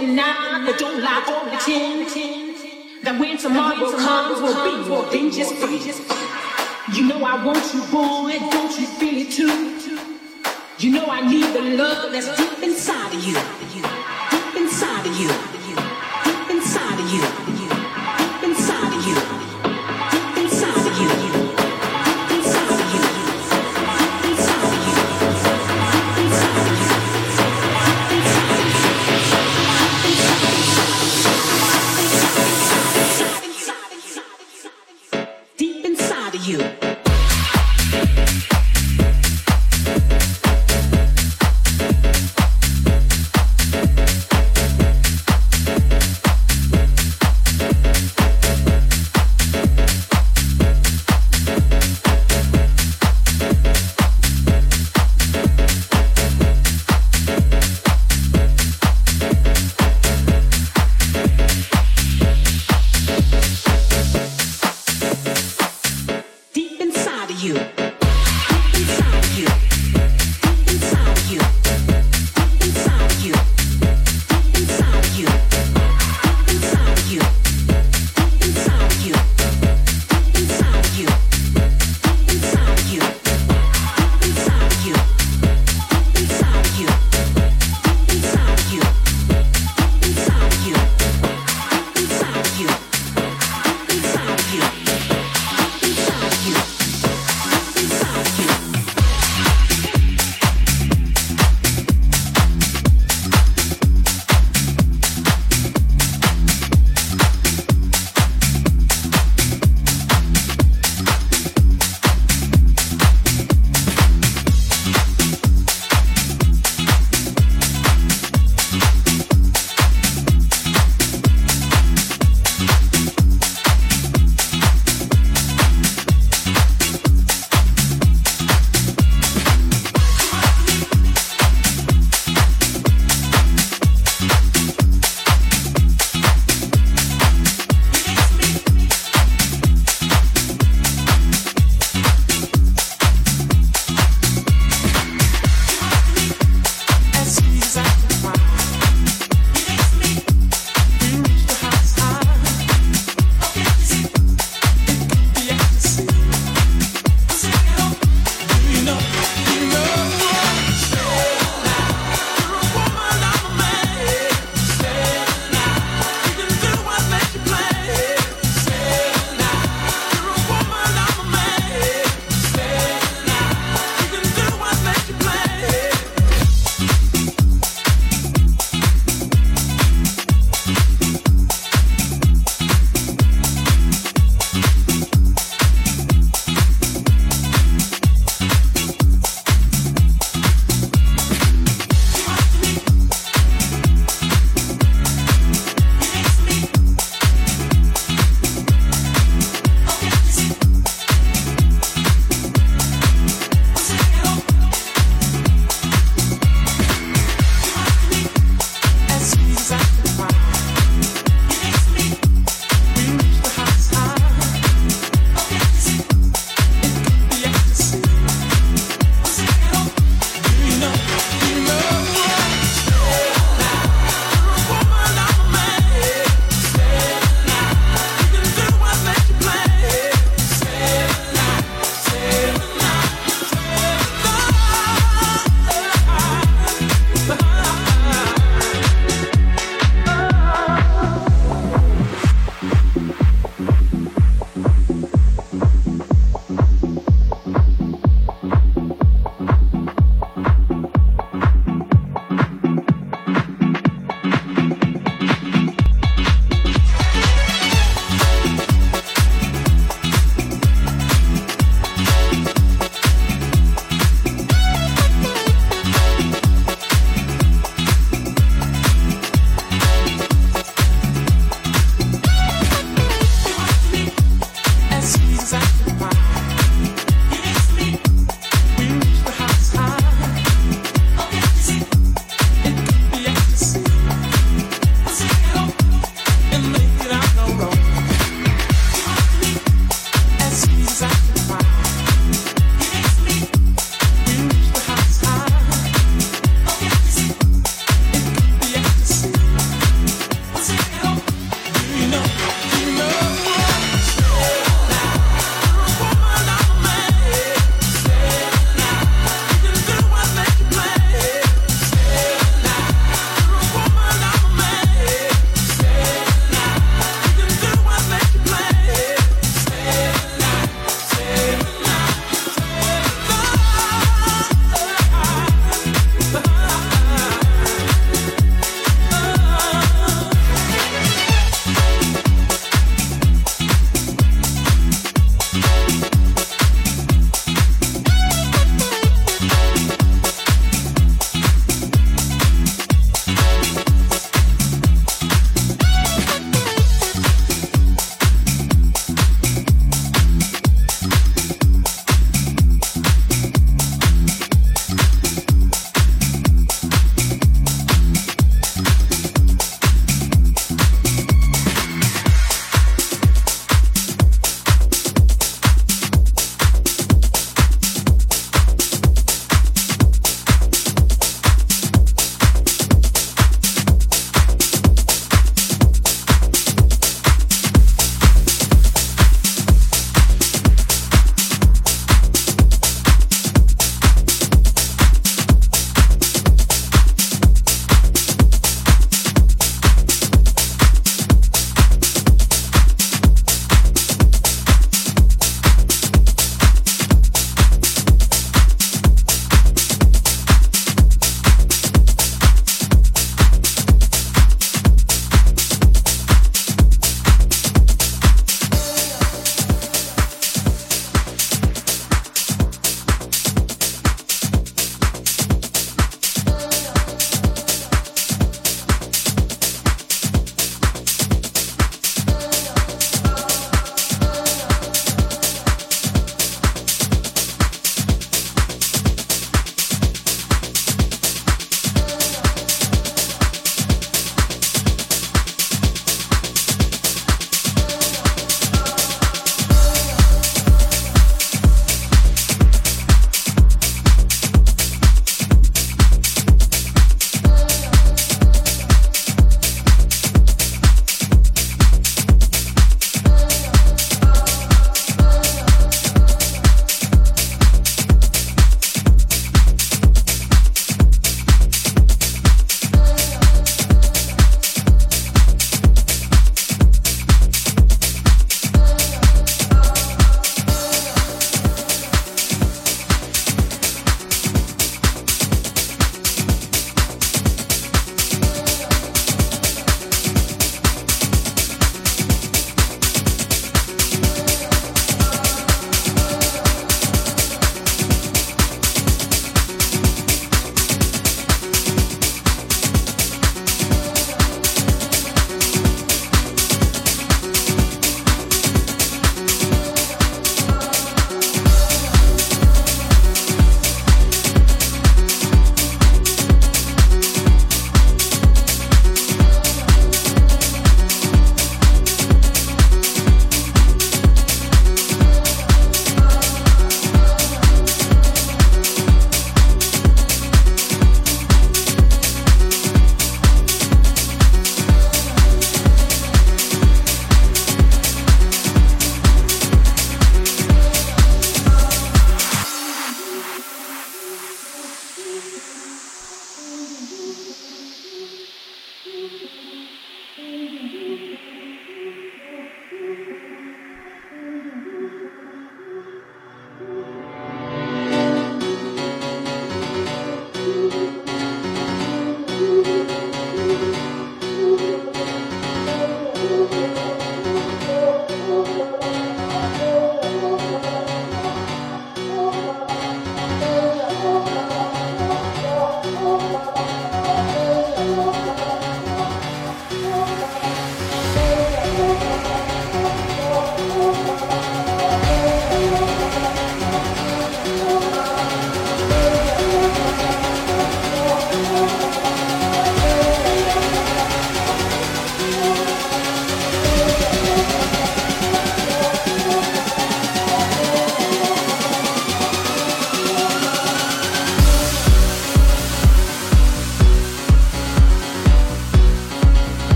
deny, but don't lie or pretend that when tomorrow comes, we'll be more than just friends.